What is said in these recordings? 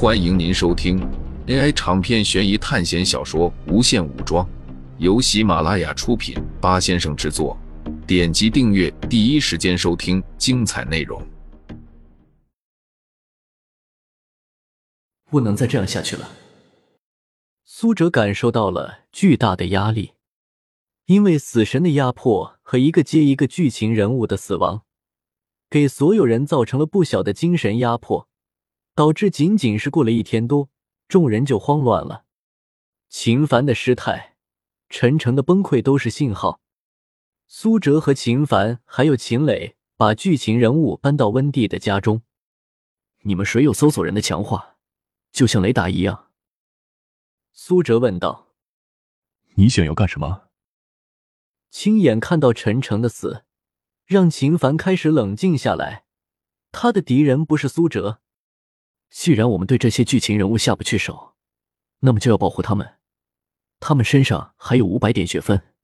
欢迎您收听 AI 长篇悬疑探险小说《无限武装》，由喜马拉雅出品，八先生制作。点击订阅，第一时间收听精彩内容。不能再这样下去了。苏哲感受到了巨大的压力，因为死神的压迫和一个接一个剧情人物的死亡，给所有人造成了不小的精神压迫，导致仅仅是过了一天多，众人就慌乱了。秦凡的失态，陈诚的崩溃都是信号。苏哲和秦凡还有秦磊把剧情人物搬到温蒂的家中。你们谁有搜索人的强化？就像雷达一样。苏哲问道：“你想要干什么？”亲眼看到陈诚的死，让秦凡开始冷静下来。他的敌人不是苏哲。既然我们对这些剧情人物下不去手，那么就要保护他们。他们身上还有五百点血分。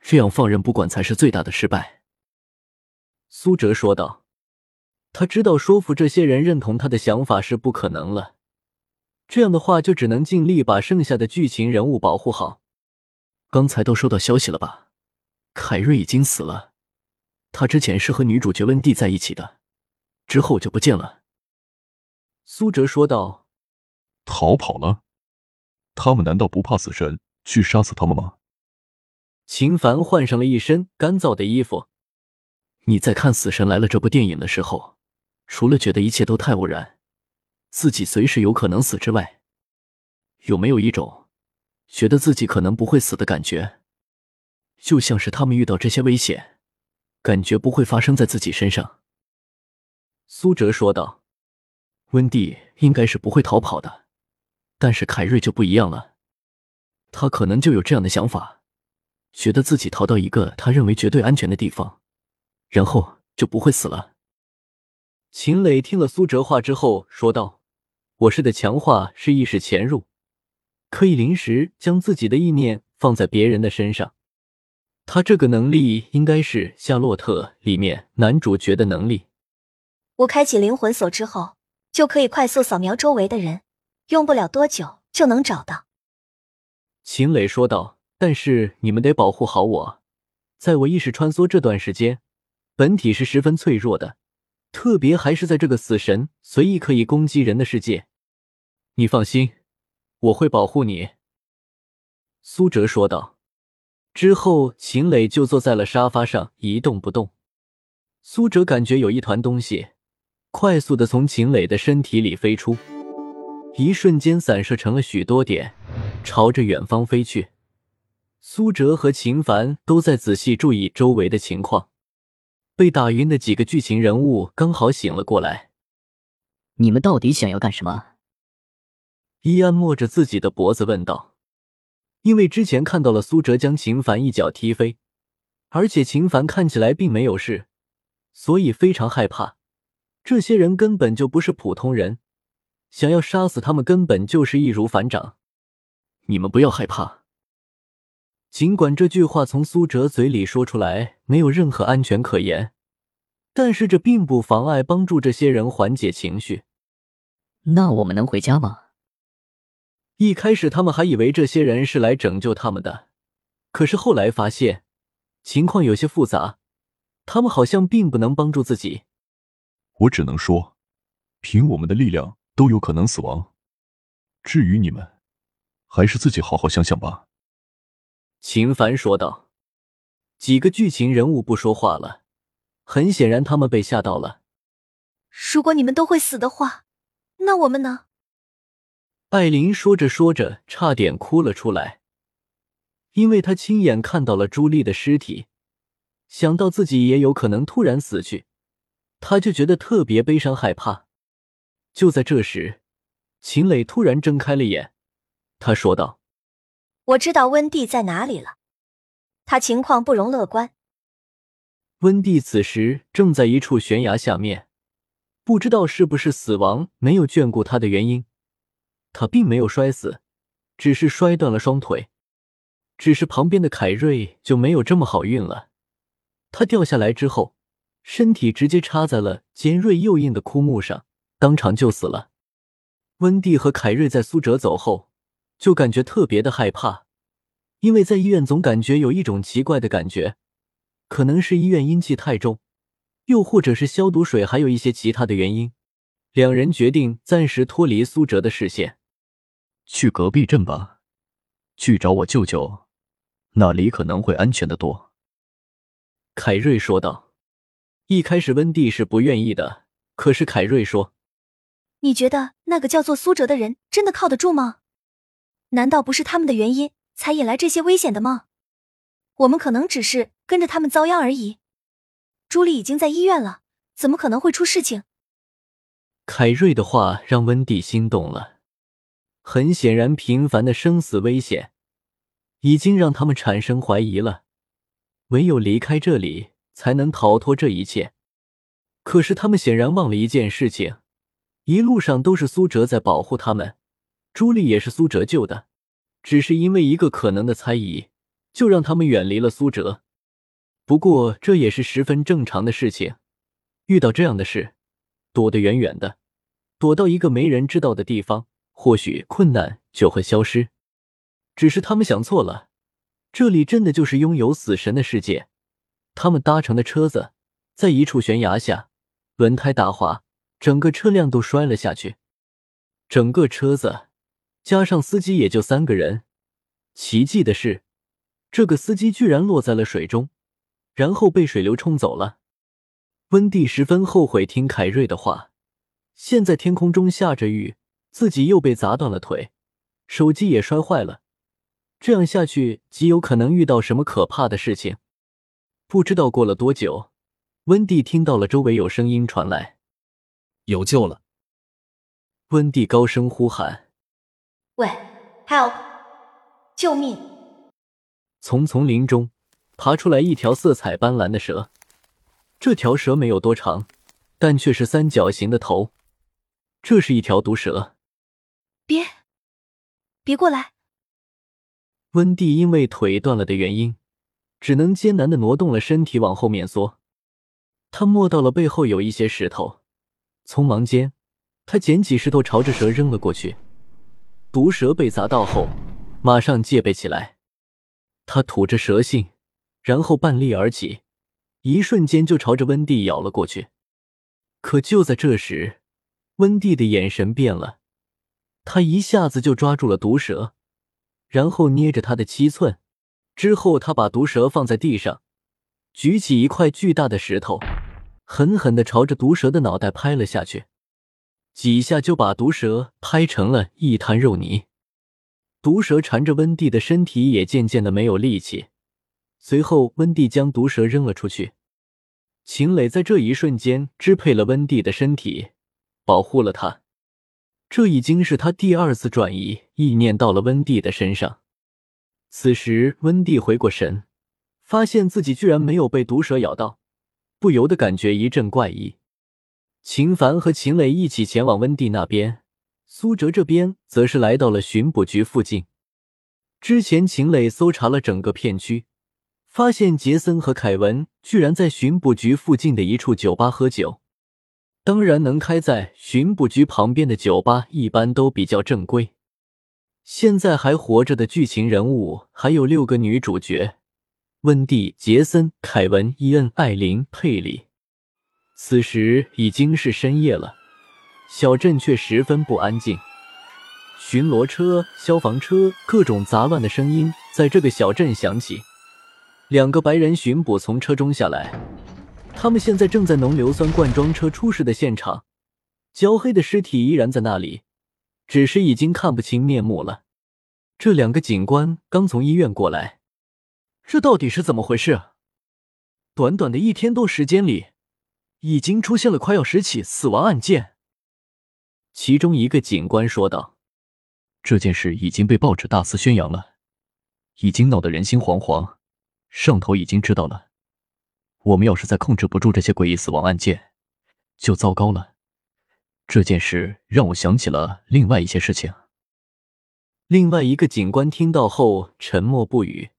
这样放任不管才是最大的失败。”苏哲说道。他知道说服这些人认同他的想法是不可能了，这样的话就只能尽力把剩下的剧情人物保护好。刚才都收到消息了吧？凯瑞已经死了，他之前是和女主角温蒂在一起的，之后就不见了。苏哲说道。逃跑了？他们难道不怕死神去杀死他们吗？秦凡换上了一身干燥的衣服。你在看《死神来了》这部电影的时候，除了觉得一切都太偶然，自己随时有可能死之外，有没有一种觉得自己可能不会死的感觉？就像是他们遇到这些危险，感觉不会发生在自己身上。苏哲说道：“温蒂应该是不会逃跑的，但是凯瑞就不一样了，他可能就有这样的想法。”觉得自己逃到一个他认为绝对安全的地方，然后就不会死了。秦磊听了苏哲话之后说道：“我是的强化是意识潜入，可以临时将自己的意念放在别人的身上。他这个能力应该是《夏洛特》里面男主角的能力。我开启灵魂锁之后，就可以快速扫描周围的人，用不了多久就能找到。”秦磊说道。但是你们得保护好我，在我意识穿梭这段时间，本体是十分脆弱的，特别还是在这个死神随意可以攻击人的世界。你放心，我会保护你。”苏哲说道。之后，秦磊就坐在了沙发上一动不动。苏哲感觉有一团东西快速的从秦磊的身体里飞出，一瞬间散射成了许多点，朝着远方飞去。苏哲和秦凡都在仔细注意周围的情况，被打晕的几个剧情人物刚好醒了过来。你们到底想要干什么？伊安摸着自己的脖子问道。因为之前看到了苏哲将秦凡一脚踢飞，而且秦凡看起来并没有事，所以非常害怕。这些人根本就不是普通人，想要杀死他们根本就是易如反掌。你们不要害怕。尽管这句话从苏哲嘴里说出来没有任何安全可言，但是这并不妨碍帮助这些人缓解情绪。那我们能回家吗？一开始他们还以为这些人是来拯救他们的，可是后来发现情况有些复杂，他们好像并不能帮助自己。我只能说，凭我们的力量都有可能死亡。至于你们，还是自己好好想想吧。秦凡说道：“几个剧情人物不说话了，很显然他们被吓到了。如果你们都会死的话，那我们呢？”艾琳说着说着，差点哭了出来，因为她亲眼看到了朱莉的尸体，想到自己也有可能突然死去，她就觉得特别悲伤害怕。就在这时，秦磊突然睁开了眼，他说道。我知道温蒂在哪里了，他情况不容乐观。温蒂此时正在一处悬崖下面，不知道是不是死亡没有眷顾他的原因，他并没有摔死，只是摔断了双腿。只是旁边的凯瑞就没有这么好运了，他掉下来之后，身体直接插在了尖锐又硬的枯木上，当场就死了。温蒂和凯瑞在苏哲走后，就感觉特别的害怕，因为在医院总感觉有一种奇怪的感觉，可能是医院阴气太重，又或者是消毒水，还有一些其他的原因。两人决定暂时脱离苏哲的视线，去隔壁镇吧，去找我舅舅，那里可能会安全的多。凯瑞说道。一开始温蒂是不愿意的，可是凯瑞说。你觉得那个叫做苏哲的人真的靠得住吗？难道不是他们的原因才引来这些危险的吗？我们可能只是跟着他们遭殃而已。朱莉已经在医院了，怎么可能会出事情？凯瑞的话让温蒂心动了。很显然，频繁的生死危险已经让他们产生怀疑了。唯有离开这里，才能逃脱这一切。可是他们显然忘了一件事情。一路上都是苏哲在保护他们，朱莉也是苏哲救的，只是因为一个可能的猜疑，就让他们远离了苏哲。不过这也是十分正常的事情，遇到这样的事，躲得远远的，躲到一个没人知道的地方，或许困难就会消失。只是他们想错了，这里真的就是拥有死神的世界。他们搭乘的车子在一处悬崖下，轮胎打滑。整个车辆都摔了下去，整个车子加上司机也就三个人。奇迹的是，这个司机居然落在了水中，然后被水流冲走了。温蒂十分后悔听凯瑞的话。现在天空中下着雨，自己又被砸断了腿，手机也摔坏了。这样下去，极有可能遇到什么可怕的事情。不知道过了多久，温蒂听到了周围有声音传来。有救了！温蒂高声呼喊：“喂，help！救命！”从丛林中爬出来一条色彩斑斓的蛇。这条蛇没有多长，但却是三角形的头。这是一条毒蛇。别，别过来！温蒂因为腿断了的原因，只能艰难的挪动了身体往后面缩。他摸到了背后有一些石头。匆忙间，他捡起石头朝着蛇扔了过去。毒蛇被砸到后，马上戒备起来。他吐着蛇信，然后半立而起，一瞬间就朝着温蒂咬了过去。可就在这时，温蒂的眼神变了，他一下子就抓住了毒蛇，然后捏着它的七寸。之后，他把毒蛇放在地上，举起一块巨大的石头。狠狠地朝着毒蛇的脑袋拍了下去，几下就把毒蛇拍成了一滩肉泥。毒蛇缠着温蒂的身体，也渐渐的没有力气。随后，温蒂将毒蛇扔了出去。秦磊在这一瞬间支配了温蒂的身体，保护了他。这已经是他第二次转移意念到了温蒂的身上。此时，温蒂回过神，发现自己居然没有被毒蛇咬到。不由得感觉一阵怪异。秦凡和秦磊一起前往温蒂那边，苏哲这边则是来到了巡捕局附近。之前秦磊搜查了整个片区，发现杰森和凯文居然在巡捕局附近的一处酒吧喝酒。当然，能开在巡捕局旁边的酒吧一般都比较正规。现在还活着的剧情人物还有六个女主角。温蒂、杰森、凯文、伊恩、艾琳、佩里。此时已经是深夜了，小镇却十分不安静。巡逻车、消防车，各种杂乱的声音在这个小镇响起。两个白人巡捕从车中下来，他们现在正在浓硫酸罐装车出事的现场，焦黑的尸体依然在那里，只是已经看不清面目了。这两个警官刚从医院过来。这到底是怎么回事？短短的一天多时间里，已经出现了快要十起死亡案件。其中一个警官说道：“这件事已经被报纸大肆宣扬了，已经闹得人心惶惶，上头已经知道了。我们要是再控制不住这些诡异死亡案件，就糟糕了。这件事让我想起了另外一些事情。”另外一个警官听到后沉默不语。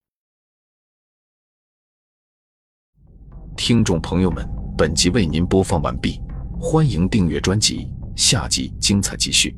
听众朋友们，本集为您播放完毕，欢迎订阅专辑，下集精彩继续。